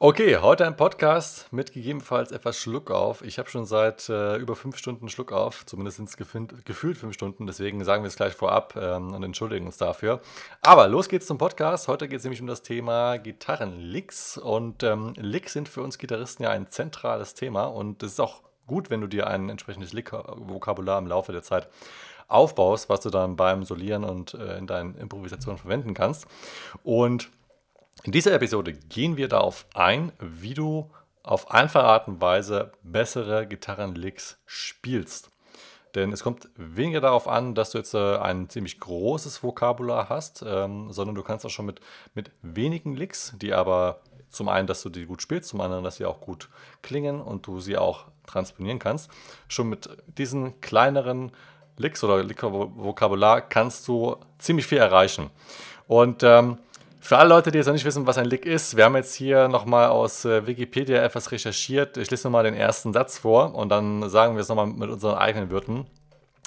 Okay, heute ein Podcast mit gegebenenfalls etwas Schluck auf. Ich habe schon seit äh, über fünf Stunden Schluck auf, zumindest sind es gefühlt fünf Stunden, deswegen sagen wir es gleich vorab ähm, und entschuldigen uns dafür. Aber los geht's zum Podcast. Heute geht es nämlich um das Thema Gitarrenlicks und ähm, Licks sind für uns Gitarristen ja ein zentrales Thema und es ist auch gut, wenn du dir ein entsprechendes Lick-Vokabular im Laufe der Zeit aufbaust, was du dann beim Solieren und äh, in deinen Improvisationen verwenden kannst. Und in dieser Episode gehen wir darauf ein, wie du auf einfache Art und Weise bessere Gitarrenlicks spielst. Denn es kommt weniger darauf an, dass du jetzt äh, ein ziemlich großes Vokabular hast, ähm, sondern du kannst auch schon mit, mit wenigen Licks, die aber zum einen, dass du die gut spielst, zum anderen, dass sie auch gut klingen und du sie auch transponieren kannst, schon mit diesen kleineren Licks oder Lick-Vokabular kannst du ziemlich viel erreichen. Und ähm, für alle Leute, die jetzt noch nicht wissen, was ein Lick ist, wir haben jetzt hier nochmal aus äh, Wikipedia etwas recherchiert. Ich lese nochmal den ersten Satz vor und dann sagen wir es nochmal mit unseren eigenen Wörtern.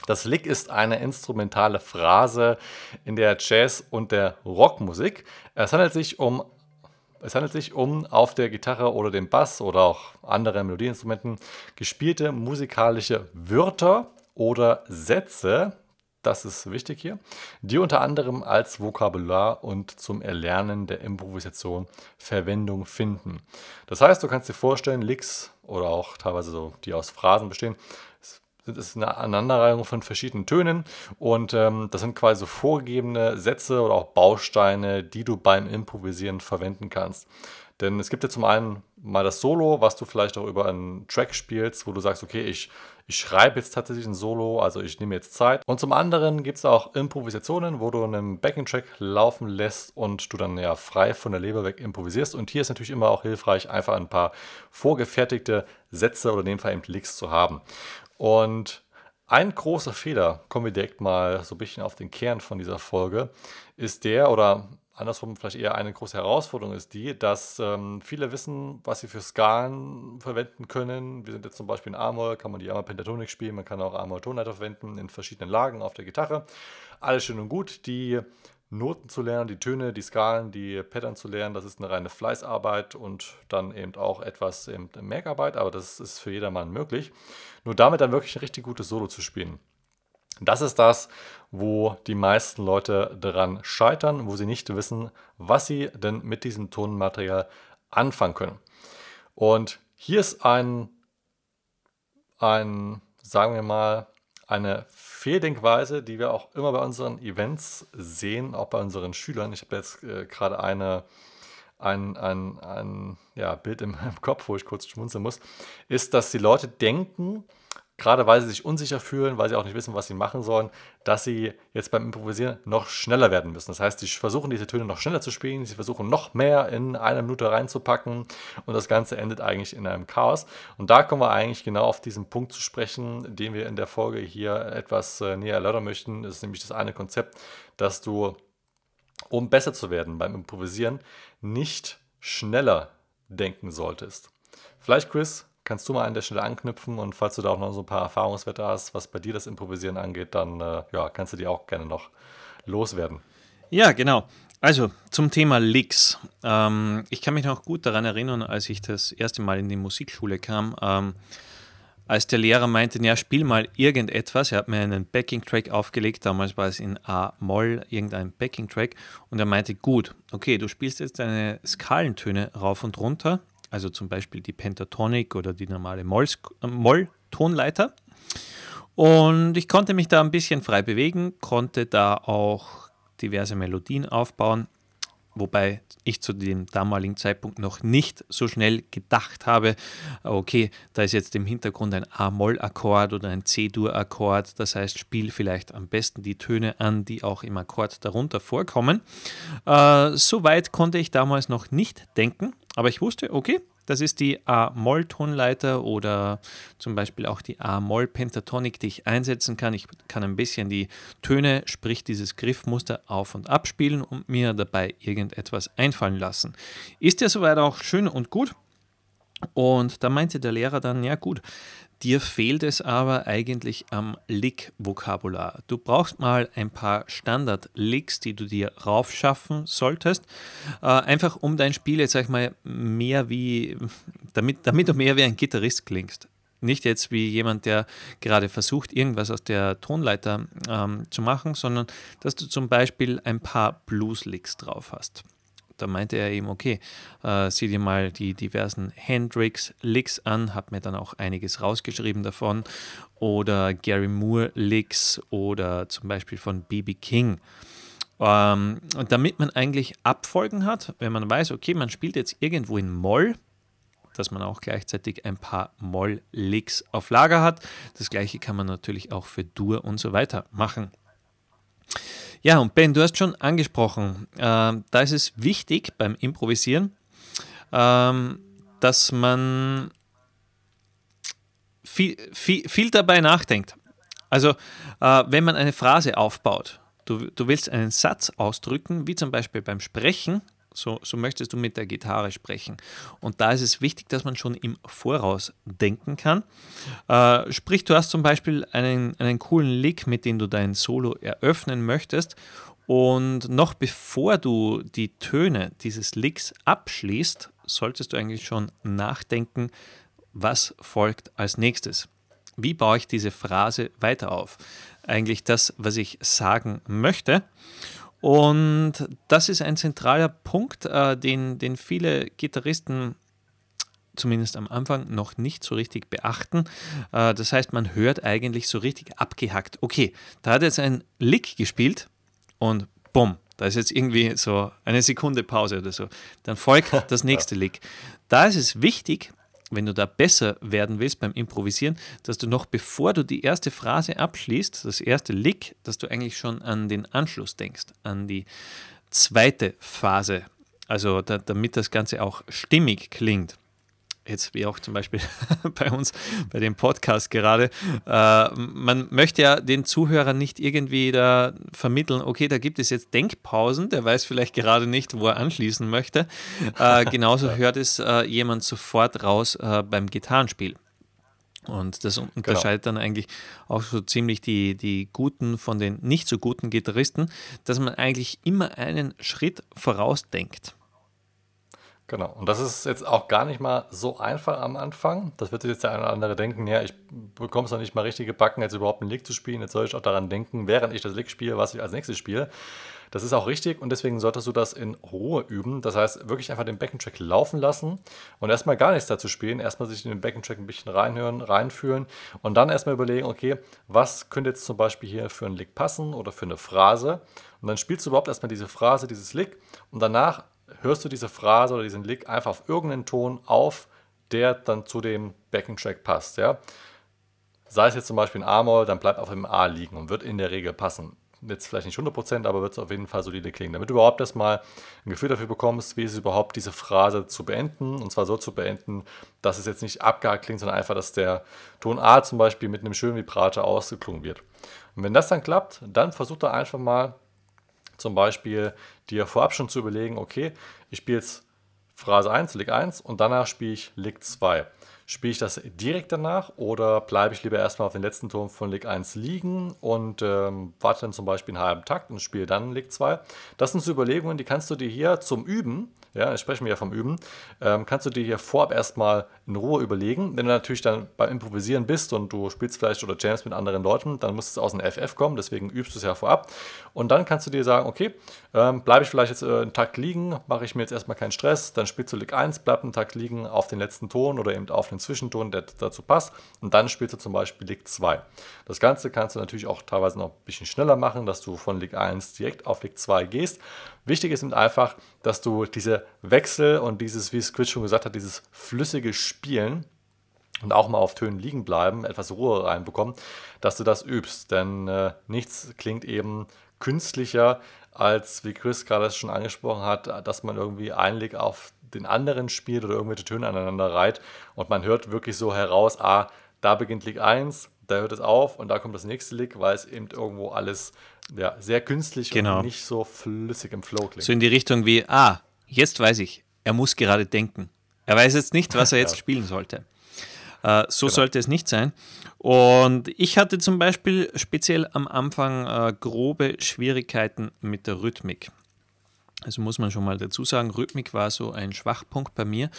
Das Lick ist eine instrumentale Phrase in der Jazz- und der Rockmusik. Es handelt sich um es handelt sich um auf der Gitarre oder dem Bass oder auch anderen Melodieinstrumenten gespielte musikalische Wörter oder Sätze, das ist wichtig hier, die unter anderem als Vokabular und zum Erlernen der Improvisation Verwendung finden. Das heißt, du kannst dir vorstellen, Licks oder auch teilweise so, die aus Phrasen bestehen, sind es eine Aneinanderreihung von verschiedenen Tönen und ähm, das sind quasi so vorgegebene Sätze oder auch Bausteine, die du beim Improvisieren verwenden kannst. Denn es gibt ja zum einen mal das Solo, was du vielleicht auch über einen Track spielst, wo du sagst, okay, ich, ich schreibe jetzt tatsächlich ein Solo, also ich nehme jetzt Zeit. Und zum anderen gibt es auch Improvisationen, wo du einen Backing-Track laufen lässt und du dann ja frei von der Leber weg improvisierst. Und hier ist natürlich immer auch hilfreich, einfach ein paar vorgefertigte Sätze oder in dem Fall eben Licks zu haben. Und ein großer Fehler, kommen wir direkt mal so ein bisschen auf den Kern von dieser Folge, ist der, oder andersrum vielleicht eher eine große Herausforderung ist die, dass ähm, viele wissen, was sie für Skalen verwenden können. Wir sind jetzt zum Beispiel in A-Moll, kann man die einmal Pentatonik spielen, man kann auch A-Moll-Tonleiter verwenden in verschiedenen Lagen auf der Gitarre. Alles schön und gut. Die Noten zu lernen, die Töne, die Skalen, die Pattern zu lernen, das ist eine reine Fleißarbeit und dann eben auch etwas Merkarbeit, aber das ist für jedermann möglich. Nur damit dann wirklich ein richtig gutes Solo zu spielen. Das ist das, wo die meisten Leute daran scheitern, wo sie nicht wissen, was sie denn mit diesem Tonmaterial anfangen können. Und hier ist ein, ein sagen wir mal, eine Fehldenkweise, die wir auch immer bei unseren Events sehen, auch bei unseren Schülern. Ich habe jetzt äh, gerade eine, ein, ein, ein ja, Bild im, im Kopf, wo ich kurz schmunzeln muss, ist, dass die Leute denken, gerade weil sie sich unsicher fühlen, weil sie auch nicht wissen, was sie machen sollen, dass sie jetzt beim Improvisieren noch schneller werden müssen. Das heißt, sie versuchen diese Töne noch schneller zu spielen, sie versuchen noch mehr in eine Minute reinzupacken und das Ganze endet eigentlich in einem Chaos. Und da kommen wir eigentlich genau auf diesen Punkt zu sprechen, den wir in der Folge hier etwas äh, näher erläutern möchten. Das ist nämlich das eine Konzept, dass du, um besser zu werden beim Improvisieren, nicht schneller denken solltest. Vielleicht, Chris, kannst du mal an der Stelle anknüpfen und falls du da auch noch so ein paar Erfahrungswerte hast, was bei dir das Improvisieren angeht, dann äh, ja, kannst du die auch gerne noch loswerden. Ja, genau. Also zum Thema Licks. Ähm, ich kann mich noch gut daran erinnern, als ich das erste Mal in die Musikschule kam, ähm, als der Lehrer meinte, ja, spiel mal irgendetwas. Er hat mir einen Backing-Track aufgelegt, damals war es in A-Moll, irgendein Backing-Track. Und er meinte, gut, okay, du spielst jetzt deine Skalentöne rauf und runter also zum Beispiel die Pentatonik oder die normale Moll-Tonleiter. Und ich konnte mich da ein bisschen frei bewegen, konnte da auch diverse Melodien aufbauen, wobei ich zu dem damaligen Zeitpunkt noch nicht so schnell gedacht habe, okay, da ist jetzt im Hintergrund ein A-Moll-Akkord oder ein C-Dur-Akkord, das heißt, spiel vielleicht am besten die Töne an, die auch im Akkord darunter vorkommen. Äh, Soweit konnte ich damals noch nicht denken, aber ich wusste, okay, das ist die A-Moll-Tonleiter oder zum Beispiel auch die A-Moll-Pentatonik, die ich einsetzen kann. Ich kann ein bisschen die Töne, sprich dieses Griffmuster auf und ab spielen und mir dabei irgendetwas einfallen lassen. Ist ja soweit auch schön und gut. Und da meinte der Lehrer dann, ja gut, Dir fehlt es aber eigentlich am Lick-Vokabular. Du brauchst mal ein paar Standard-Licks, die du dir raufschaffen solltest, äh, einfach um dein Spiel jetzt, sag ich mal, mehr wie, damit, damit du mehr wie ein Gitarrist klingst. Nicht jetzt wie jemand, der gerade versucht, irgendwas aus der Tonleiter ähm, zu machen, sondern dass du zum Beispiel ein paar Blues-Licks drauf hast da meinte er eben, okay, äh, sieh dir mal die diversen Hendrix-Licks an, habe mir dann auch einiges rausgeschrieben davon, oder Gary Moore-Licks oder zum Beispiel von B.B. King. Ähm, und damit man eigentlich Abfolgen hat, wenn man weiß, okay, man spielt jetzt irgendwo in Moll, dass man auch gleichzeitig ein paar Moll-Licks auf Lager hat. Das gleiche kann man natürlich auch für Dur und so weiter machen. Ja, und Ben, du hast schon angesprochen, äh, da ist es wichtig beim Improvisieren, äh, dass man viel, viel, viel dabei nachdenkt. Also, äh, wenn man eine Phrase aufbaut, du, du willst einen Satz ausdrücken, wie zum Beispiel beim Sprechen, so, so möchtest du mit der Gitarre sprechen. Und da ist es wichtig, dass man schon im Voraus denken kann. Äh, sprich, du hast zum Beispiel einen, einen coolen Lick, mit dem du dein Solo eröffnen möchtest. Und noch bevor du die Töne dieses Licks abschließt, solltest du eigentlich schon nachdenken, was folgt als nächstes. Wie baue ich diese Phrase weiter auf? Eigentlich das, was ich sagen möchte. Und das ist ein zentraler Punkt, äh, den, den viele Gitarristen zumindest am Anfang noch nicht so richtig beachten. Äh, das heißt, man hört eigentlich so richtig abgehackt. Okay, da hat jetzt ein Lick gespielt und bumm, da ist jetzt irgendwie so eine Sekunde Pause oder so. Dann folgt das nächste Lick. Da ist es wichtig, wenn du da besser werden willst beim Improvisieren, dass du noch bevor du die erste Phrase abschließt, das erste Lick, dass du eigentlich schon an den Anschluss denkst, an die zweite Phase. Also da, damit das Ganze auch stimmig klingt jetzt wie auch zum Beispiel bei uns bei dem Podcast gerade, äh, man möchte ja den Zuhörern nicht irgendwie da vermitteln, okay, da gibt es jetzt Denkpausen, der weiß vielleicht gerade nicht, wo er anschließen möchte. Äh, genauso hört es äh, jemand sofort raus äh, beim Gitarrenspiel. Und das genau. unterscheidet genau. dann eigentlich auch so ziemlich die, die guten von den nicht so guten Gitarristen, dass man eigentlich immer einen Schritt vorausdenkt. Genau. Und das ist jetzt auch gar nicht mal so einfach am Anfang. Das wird sich jetzt der eine oder andere denken, ja, ich bekomme es noch nicht mal richtig gebacken, jetzt überhaupt einen Lick zu spielen. Jetzt soll ich auch daran denken, während ich das Lick spiele, was ich als nächstes spiele. Das ist auch richtig und deswegen solltest du das in Ruhe üben. Das heißt, wirklich einfach den Backentrack laufen lassen und erstmal gar nichts dazu spielen. Erstmal sich in den Backentrack ein bisschen reinhören, reinfühlen und dann erstmal überlegen, okay, was könnte jetzt zum Beispiel hier für einen Lick passen oder für eine Phrase. Und dann spielst du überhaupt erstmal diese Phrase, dieses Lick und danach hörst du diese Phrase oder diesen Lick einfach auf irgendeinen Ton auf, der dann zu dem Backing-Track passt. Ja? Sei es jetzt zum Beispiel ein A-Moll, dann bleibt auf dem A liegen und wird in der Regel passen. Jetzt vielleicht nicht 100%, aber wird es auf jeden Fall solide klingen. Damit du überhaupt erstmal ein Gefühl dafür bekommst, wie es überhaupt, diese Phrase zu beenden. Und zwar so zu beenden, dass es jetzt nicht abgehakt klingt, sondern einfach, dass der Ton A zum Beispiel mit einem schönen Vibrato ausgeklungen wird. Und wenn das dann klappt, dann versuch da einfach mal zum Beispiel dir vorab schon zu überlegen, okay, ich spiele jetzt Phrase 1, Lick 1 und danach spiele ich Lick 2. Spiele ich das direkt danach oder bleibe ich lieber erstmal auf den letzten Ton von Lick 1 liegen und ähm, warte dann zum Beispiel einen halben Takt und spiele dann Lick 2? Das sind so Überlegungen, die kannst du dir hier zum Üben ja, jetzt sprechen wir ja vom Üben, ähm, kannst du dir hier vorab erstmal in Ruhe überlegen. Wenn du natürlich dann beim Improvisieren bist und du spielst vielleicht oder jamst mit anderen Leuten, dann muss es aus dem FF kommen, deswegen übst du es ja vorab. Und dann kannst du dir sagen, okay, ähm, bleibe ich vielleicht jetzt äh, einen Takt liegen, mache ich mir jetzt erstmal keinen Stress, dann spielst du Lick 1, bleib einen Takt liegen auf den letzten Ton oder eben auf den Zwischenton, der dazu passt. Und dann spielst du zum Beispiel Lick 2. Das Ganze kannst du natürlich auch teilweise noch ein bisschen schneller machen, dass du von Lick 1 direkt auf Lick 2 gehst. Wichtig ist eben einfach, dass du diese Wechsel und dieses, wie es Chris schon gesagt hat, dieses flüssige Spielen und auch mal auf Tönen liegen bleiben, etwas Ruhe reinbekommen, dass du das übst. Denn äh, nichts klingt eben künstlicher, als wie Chris gerade schon angesprochen hat, dass man irgendwie Einleg auf den anderen spielt oder irgendwelche Töne aneinander reiht und man hört wirklich so heraus, ah, da beginnt Lick 1, da hört es auf und da kommt das nächste Lick, weil es eben irgendwo alles ja, sehr künstlich genau. und nicht so flüssig im Flow klingt. So in die Richtung wie, ah, jetzt weiß ich, er muss gerade denken. Er weiß jetzt nicht, was er jetzt ja. spielen sollte. Äh, so genau. sollte es nicht sein. Und ich hatte zum Beispiel speziell am Anfang äh, grobe Schwierigkeiten mit der Rhythmik. Also muss man schon mal dazu sagen, Rhythmik war so ein Schwachpunkt bei mir.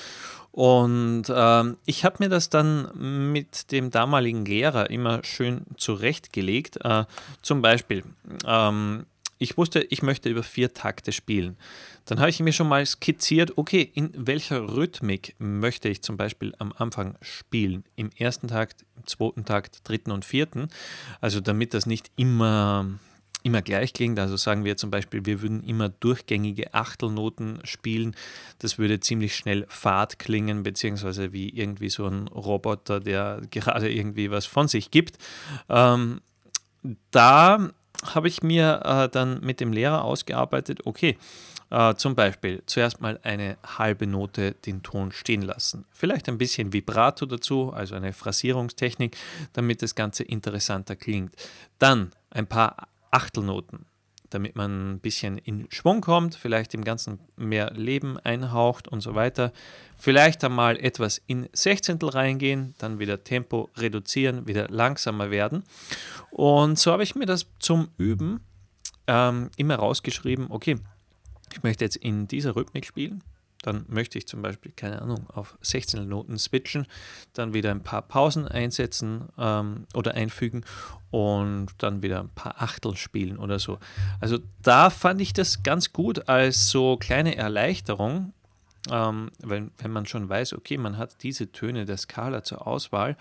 Und ähm, ich habe mir das dann mit dem damaligen Lehrer immer schön zurechtgelegt. Äh, zum Beispiel, ähm, ich wusste, ich möchte über vier Takte spielen. Dann habe ich mir schon mal skizziert, okay, in welcher Rhythmik möchte ich zum Beispiel am Anfang spielen? Im ersten Takt, im zweiten Takt, dritten und vierten. Also damit das nicht immer immer gleich klingt. Also sagen wir zum Beispiel, wir würden immer durchgängige Achtelnoten spielen. Das würde ziemlich schnell fad klingen, beziehungsweise wie irgendwie so ein Roboter, der gerade irgendwie was von sich gibt. Ähm, da habe ich mir äh, dann mit dem Lehrer ausgearbeitet, okay, äh, zum Beispiel zuerst mal eine halbe Note den Ton stehen lassen. Vielleicht ein bisschen Vibrato dazu, also eine Phrasierungstechnik, damit das Ganze interessanter klingt. Dann ein paar Achtelnoten damit man ein bisschen in Schwung kommt, vielleicht dem Ganzen mehr Leben einhaucht und so weiter. Vielleicht einmal etwas in Sechzehntel reingehen, dann wieder Tempo reduzieren, wieder langsamer werden. Und so habe ich mir das zum Üben ähm, immer rausgeschrieben, okay, ich möchte jetzt in dieser Rhythmik spielen, dann möchte ich zum Beispiel, keine Ahnung, auf 16 Noten switchen, dann wieder ein paar Pausen einsetzen ähm, oder einfügen und dann wieder ein paar Achtel spielen oder so. Also da fand ich das ganz gut als so kleine Erleichterung, ähm, wenn, wenn man schon weiß, okay, man hat diese Töne der Skala zur Auswahl,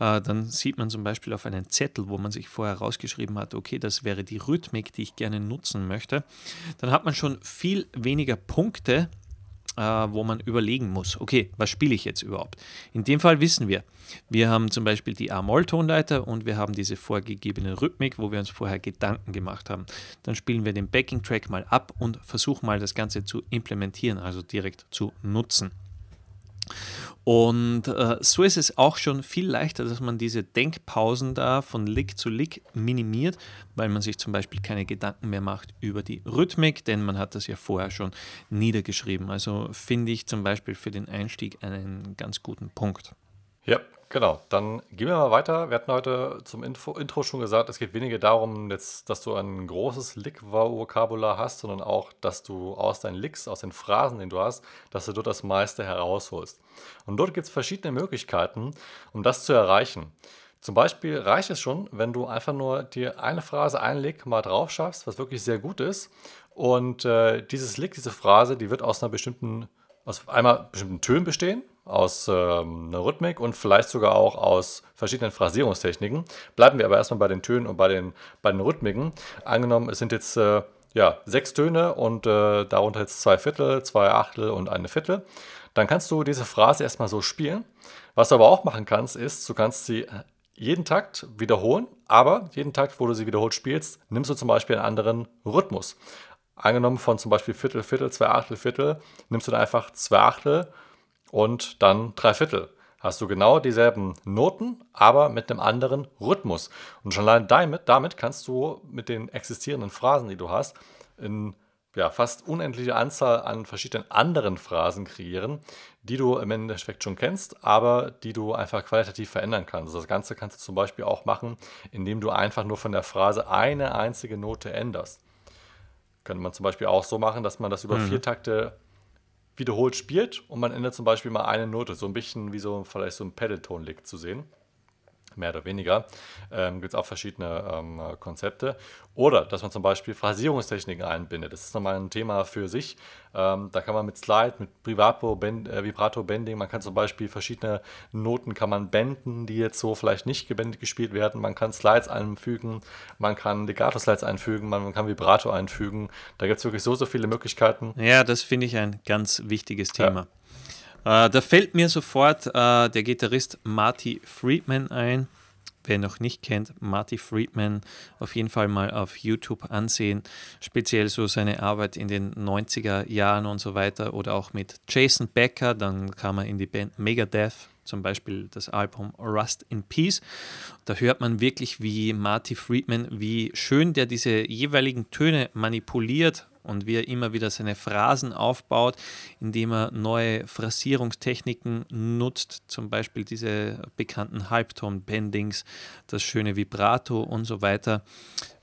äh, dann sieht man zum Beispiel auf einen Zettel, wo man sich vorher rausgeschrieben hat, okay, das wäre die Rhythmik, die ich gerne nutzen möchte, dann hat man schon viel weniger Punkte, äh, wo man überlegen muss, okay, was spiele ich jetzt überhaupt? In dem Fall wissen wir, wir haben zum Beispiel die A-Moll-Tonleiter und wir haben diese vorgegebene Rhythmik, wo wir uns vorher Gedanken gemacht haben. Dann spielen wir den Backing-Track mal ab und versuchen mal das Ganze zu implementieren, also direkt zu nutzen. Und äh, so ist es auch schon viel leichter, dass man diese Denkpausen da von Lick zu Lick minimiert, weil man sich zum Beispiel keine Gedanken mehr macht über die Rhythmik, denn man hat das ja vorher schon niedergeschrieben. Also finde ich zum Beispiel für den Einstieg einen ganz guten Punkt. Ja, genau. Dann gehen wir mal weiter. Wir hatten heute zum Info, Intro schon gesagt, es geht weniger darum, jetzt, dass du ein großes Lick-Vokabular hast, sondern auch, dass du aus deinen Licks, aus den Phrasen, die du hast, dass du dort das meiste herausholst. Und dort gibt es verschiedene Möglichkeiten, um das zu erreichen. Zum Beispiel reicht es schon, wenn du einfach nur dir eine Phrase, einen Lick mal drauf schaffst, was wirklich sehr gut ist. Und äh, dieses Lick, diese Phrase, die wird aus einer bestimmten, aus einmal bestimmten Tönen bestehen aus ähm, einer Rhythmik und vielleicht sogar auch aus verschiedenen Phrasierungstechniken. Bleiben wir aber erstmal bei den Tönen und bei den, bei den Rhythmiken. Angenommen, es sind jetzt äh, ja, sechs Töne und äh, darunter jetzt zwei Viertel, zwei Achtel und eine Viertel. Dann kannst du diese Phrase erstmal so spielen. Was du aber auch machen kannst, ist, du kannst sie jeden Takt wiederholen, aber jeden Takt, wo du sie wiederholt spielst, nimmst du zum Beispiel einen anderen Rhythmus. Angenommen von zum Beispiel Viertel, Viertel, zwei Achtel, Viertel, nimmst du dann einfach zwei Achtel und dann drei Viertel. Hast du genau dieselben Noten, aber mit einem anderen Rhythmus. Und schon allein damit, damit kannst du mit den existierenden Phrasen, die du hast, in ja, fast unendliche Anzahl an verschiedenen anderen Phrasen kreieren, die du im Endeffekt schon kennst, aber die du einfach qualitativ verändern kannst. Das Ganze kannst du zum Beispiel auch machen, indem du einfach nur von der Phrase eine einzige Note änderst. Könnte man zum Beispiel auch so machen, dass man das über mhm. vier Takte wiederholt spielt und man ändert zum Beispiel mal eine Note, so ein bisschen wie so vielleicht so ein Pedalton liegt zu sehen mehr oder weniger. Ähm, Gibt es auch verschiedene ähm, Konzepte. Oder dass man zum Beispiel Phrasierungstechniken einbindet. Das ist nochmal ein Thema für sich. Ähm, da kann man mit Slide, mit Vibrato, Bend, äh, Vibrato Bending, man kann zum Beispiel verschiedene Noten kann man benden, die jetzt so vielleicht nicht gebendet gespielt werden. Man kann Slides einfügen, man kann Legato-Slides einfügen, man kann Vibrato einfügen. Da gibt es wirklich so, so viele Möglichkeiten. Ja, das finde ich ein ganz wichtiges Thema. Ja. Äh, da fällt mir sofort äh, der Gitarrist Marty Friedman ein. Wer ihn noch nicht kennt, Marty Friedman auf jeden Fall mal auf YouTube ansehen. Speziell so seine Arbeit in den 90er Jahren und so weiter. Oder auch mit Jason Becker. Dann kam er in die Band Megadeth zum Beispiel das Album Rust in Peace. Da hört man wirklich, wie Marty Friedman, wie schön der diese jeweiligen Töne manipuliert und wie er immer wieder seine Phrasen aufbaut, indem er neue Phrasierungstechniken nutzt, zum Beispiel diese bekannten Halbton-Bendings, das schöne Vibrato und so weiter.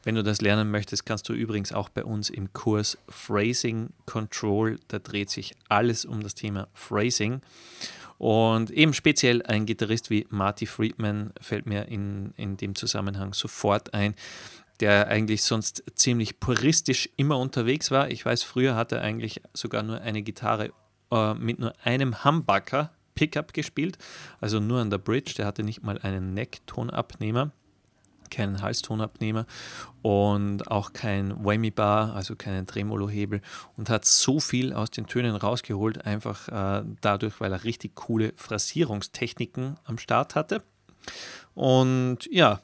Wenn du das lernen möchtest, kannst du übrigens auch bei uns im Kurs Phrasing Control, da dreht sich alles um das Thema Phrasing. Und eben speziell ein Gitarrist wie Marty Friedman fällt mir in, in dem Zusammenhang sofort ein, der eigentlich sonst ziemlich puristisch immer unterwegs war. Ich weiß, früher hat er eigentlich sogar nur eine Gitarre äh, mit nur einem Humbucker Pickup gespielt, also nur an der Bridge. Der hatte nicht mal einen Necktonabnehmer keinen Halstonabnehmer und auch kein Whammy Bar, also keinen Tremolo-Hebel und hat so viel aus den Tönen rausgeholt, einfach äh, dadurch, weil er richtig coole Phrasierungstechniken am Start hatte. Und ja,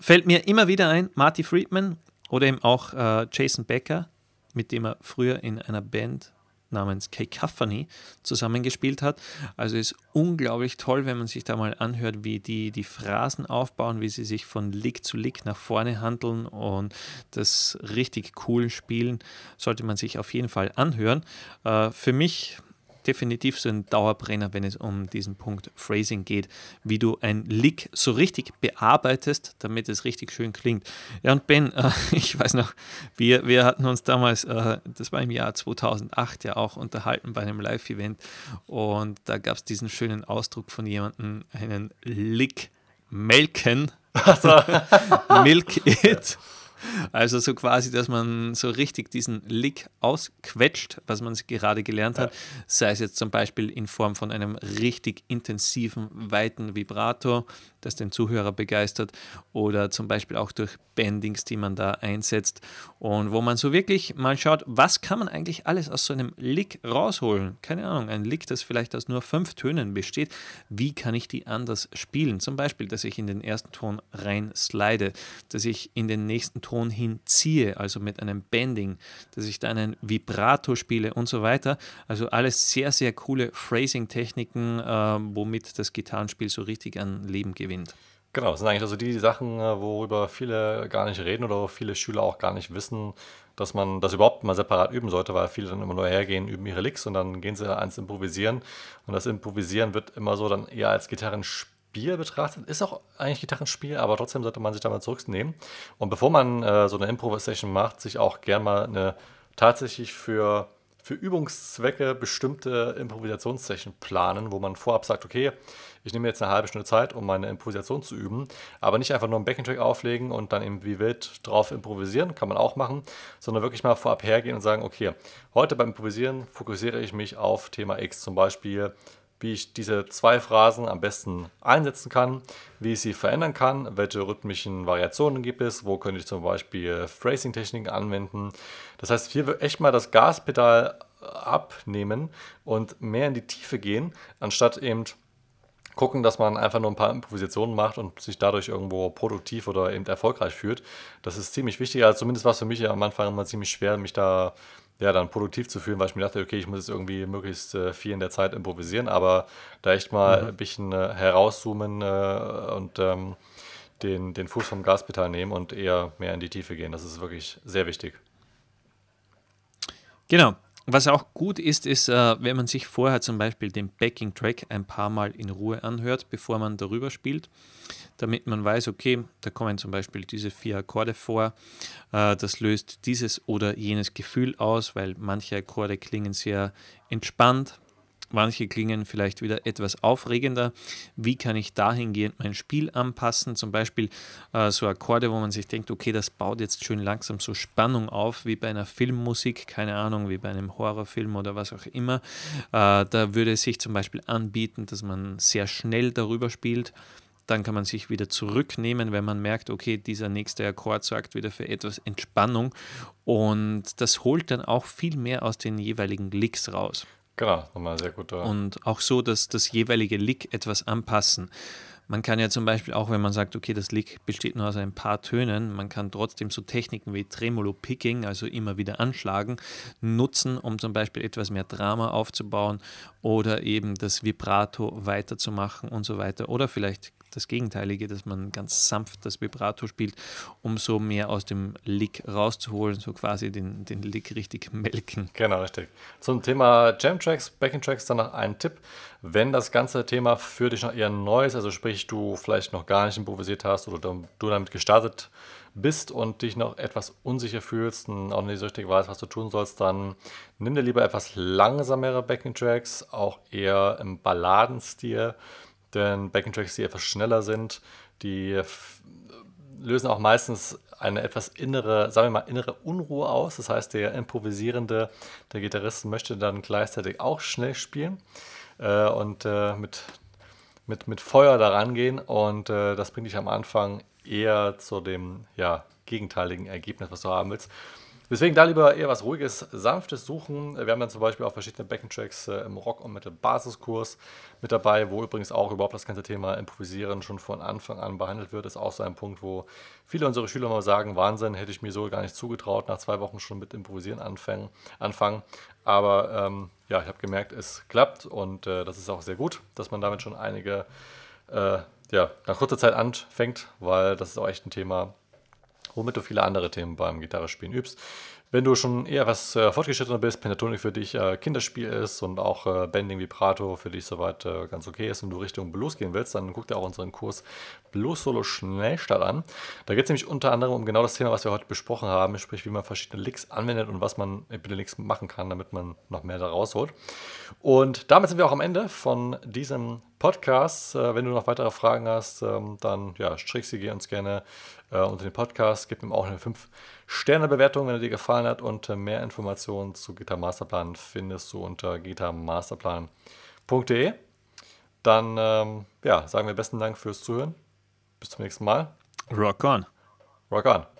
fällt mir immer wieder ein, Marty Friedman oder eben auch äh, Jason Becker, mit dem er früher in einer Band namens Cacophony zusammengespielt hat. Also ist unglaublich toll, wenn man sich da mal anhört, wie die die Phrasen aufbauen, wie sie sich von Lick zu Lick nach vorne handeln und das richtig cool spielen, sollte man sich auf jeden Fall anhören. Äh, für mich definitiv so ein Dauerbrenner, wenn es um diesen Punkt Phrasing geht, wie du ein Lick so richtig bearbeitest, damit es richtig schön klingt. Ja, und Ben, äh, ich weiß noch, wir, wir hatten uns damals, äh, das war im Jahr 2008 ja auch unterhalten bei einem Live-Event und da gab es diesen schönen Ausdruck von jemandem, einen Lick melken. Also. Milk it. Also so quasi, dass man so richtig diesen Lick ausquetscht, was man gerade gelernt hat, sei es jetzt zum Beispiel in Form von einem richtig intensiven, weiten Vibrator, das den Zuhörer begeistert, oder zum Beispiel auch durch Bendings, die man da einsetzt und wo man so wirklich mal schaut, was kann man eigentlich alles aus so einem Lick rausholen? Keine Ahnung, ein Lick, das vielleicht aus nur fünf Tönen besteht, wie kann ich die anders spielen? Zum Beispiel, dass ich in den ersten Ton rein slide, dass ich in den nächsten Ton hinziehe, also mit einem Bending, dass ich da einen Vibrato spiele und so weiter. Also alles sehr, sehr coole Phrasing-Techniken, äh, womit das Gitarrenspiel so richtig an Leben gewinnt. Genau, das sind eigentlich also die Sachen, äh, worüber viele gar nicht reden oder viele Schüler auch gar nicht wissen, dass man das überhaupt mal separat üben sollte, weil viele dann immer nur hergehen, üben ihre Licks und dann gehen sie ans Improvisieren. Und das Improvisieren wird immer so dann eher als Gitarrenspiel betrachtet. Ist auch eigentlich Gitarrenspiel, aber trotzdem sollte man sich da mal zurücknehmen. Und bevor man äh, so eine Improvisation macht, sich auch gern mal eine tatsächlich für für Übungszwecke bestimmte Improvisationssession planen, wo man vorab sagt, okay, ich nehme jetzt eine halbe Stunde Zeit, um meine Improvisation zu üben, aber nicht einfach nur einen Backing-Track auflegen und dann eben wie wild drauf improvisieren, kann man auch machen, sondern wirklich mal vorab hergehen und sagen, okay, heute beim Improvisieren fokussiere ich mich auf Thema X, zum Beispiel wie ich diese zwei Phrasen am besten einsetzen kann, wie ich sie verändern kann, welche rhythmischen Variationen gibt es, wo könnte ich zum Beispiel Phrasing-Techniken anwenden. Das heißt, hier echt mal das Gaspedal abnehmen und mehr in die Tiefe gehen, anstatt eben gucken, dass man einfach nur ein paar Improvisationen macht und sich dadurch irgendwo produktiv oder eben erfolgreich fühlt. Das ist ziemlich wichtig. Also zumindest war es für mich am Anfang immer ziemlich schwer, mich da ja, dann produktiv zu fühlen, weil ich mir dachte, okay, ich muss jetzt irgendwie möglichst äh, viel in der Zeit improvisieren, aber da echt mal mhm. ein bisschen äh, herauszoomen äh, und ähm, den, den Fuß vom Gaspedal nehmen und eher mehr in die Tiefe gehen. Das ist wirklich sehr wichtig. Genau. Was auch gut ist, ist, äh, wenn man sich vorher zum Beispiel den Backing-Track ein paar Mal in Ruhe anhört, bevor man darüber spielt, damit man weiß, okay, da kommen zum Beispiel diese vier Akkorde vor, äh, das löst dieses oder jenes Gefühl aus, weil manche Akkorde klingen sehr entspannt, Manche klingen vielleicht wieder etwas aufregender. Wie kann ich dahingehend mein Spiel anpassen? Zum Beispiel äh, so Akkorde, wo man sich denkt, okay, das baut jetzt schön langsam so Spannung auf, wie bei einer Filmmusik, keine Ahnung, wie bei einem Horrorfilm oder was auch immer. Äh, da würde es sich zum Beispiel anbieten, dass man sehr schnell darüber spielt. Dann kann man sich wieder zurücknehmen, wenn man merkt, okay, dieser nächste Akkord sorgt wieder für etwas Entspannung. Und das holt dann auch viel mehr aus den jeweiligen Licks raus. Genau, nochmal sehr gut. Und auch so, dass das jeweilige Lick etwas anpassen. Man kann ja zum Beispiel auch, wenn man sagt, okay, das Lick besteht nur aus ein paar Tönen, man kann trotzdem so Techniken wie Tremolo Picking, also immer wieder anschlagen, nutzen, um zum Beispiel etwas mehr Drama aufzubauen oder eben das Vibrato weiterzumachen und so weiter. Oder vielleicht das Gegenteilige, dass man ganz sanft das Vibrato spielt, um so mehr aus dem Lick rauszuholen, so quasi den, den Lick richtig melken. Genau, richtig. Zum Thema Jam-Tracks, Backing-Tracks dann noch ein Tipp. Wenn das ganze Thema für dich noch eher neu ist, also sprich du vielleicht noch gar nicht improvisiert hast oder du damit gestartet bist und dich noch etwas unsicher fühlst und auch nicht so richtig weißt, was du tun sollst, dann nimm dir lieber etwas langsamere Backing-Tracks, auch eher im Balladenstil denn Backing-Tracks, die etwas schneller sind, die lösen auch meistens eine etwas innere, sagen wir mal, innere Unruhe aus. Das heißt, der Improvisierende, der Gitarrist möchte dann gleichzeitig auch schnell spielen äh, und äh, mit, mit, mit Feuer daran gehen. Und äh, das bringt dich am Anfang eher zu dem ja, gegenteiligen Ergebnis, was du haben willst. Deswegen da lieber eher was Ruhiges, Sanftes suchen. Wir haben dann zum Beispiel auch verschiedene Backing-Tracks äh, im Rock- und Metal-Basiskurs mit dabei, wo übrigens auch überhaupt das ganze Thema Improvisieren schon von Anfang an behandelt wird. Das ist auch so ein Punkt, wo viele unserer Schüler mal sagen: Wahnsinn, hätte ich mir so gar nicht zugetraut, nach zwei Wochen schon mit Improvisieren anfangen. anfangen. Aber ähm, ja, ich habe gemerkt, es klappt und äh, das ist auch sehr gut, dass man damit schon einige, äh, ja, nach kurzer Zeit anfängt, weil das ist auch echt ein Thema, womit du viele andere Themen beim Gitarrespielen übst. Wenn du schon eher was äh, fortgeschrittener bist, Pentatonic für dich äh, Kinderspiel ist und auch äh, Bending Vibrato für dich soweit äh, ganz okay ist und du Richtung Blues gehen willst, dann guck dir auch unseren Kurs Blues Solo Schnellstart an. Da geht es nämlich unter anderem um genau das Thema, was wir heute besprochen haben, sprich wie man verschiedene Licks anwendet und was man mit den Licks machen kann, damit man noch mehr da rausholt. Und damit sind wir auch am Ende von diesem Podcast. Äh, wenn du noch weitere Fragen hast, ähm, dann ja, strick sie geh uns gerne äh, unter den Podcast. Gib ihm auch eine 5-Sterne-Bewertung, wenn er dir gefallen hat. Und äh, mehr Informationen zu Gitar Masterplan findest du unter gitarmasterplan.de. Dann ähm, ja, sagen wir besten Dank fürs Zuhören. Bis zum nächsten Mal. Rock on. Rock on.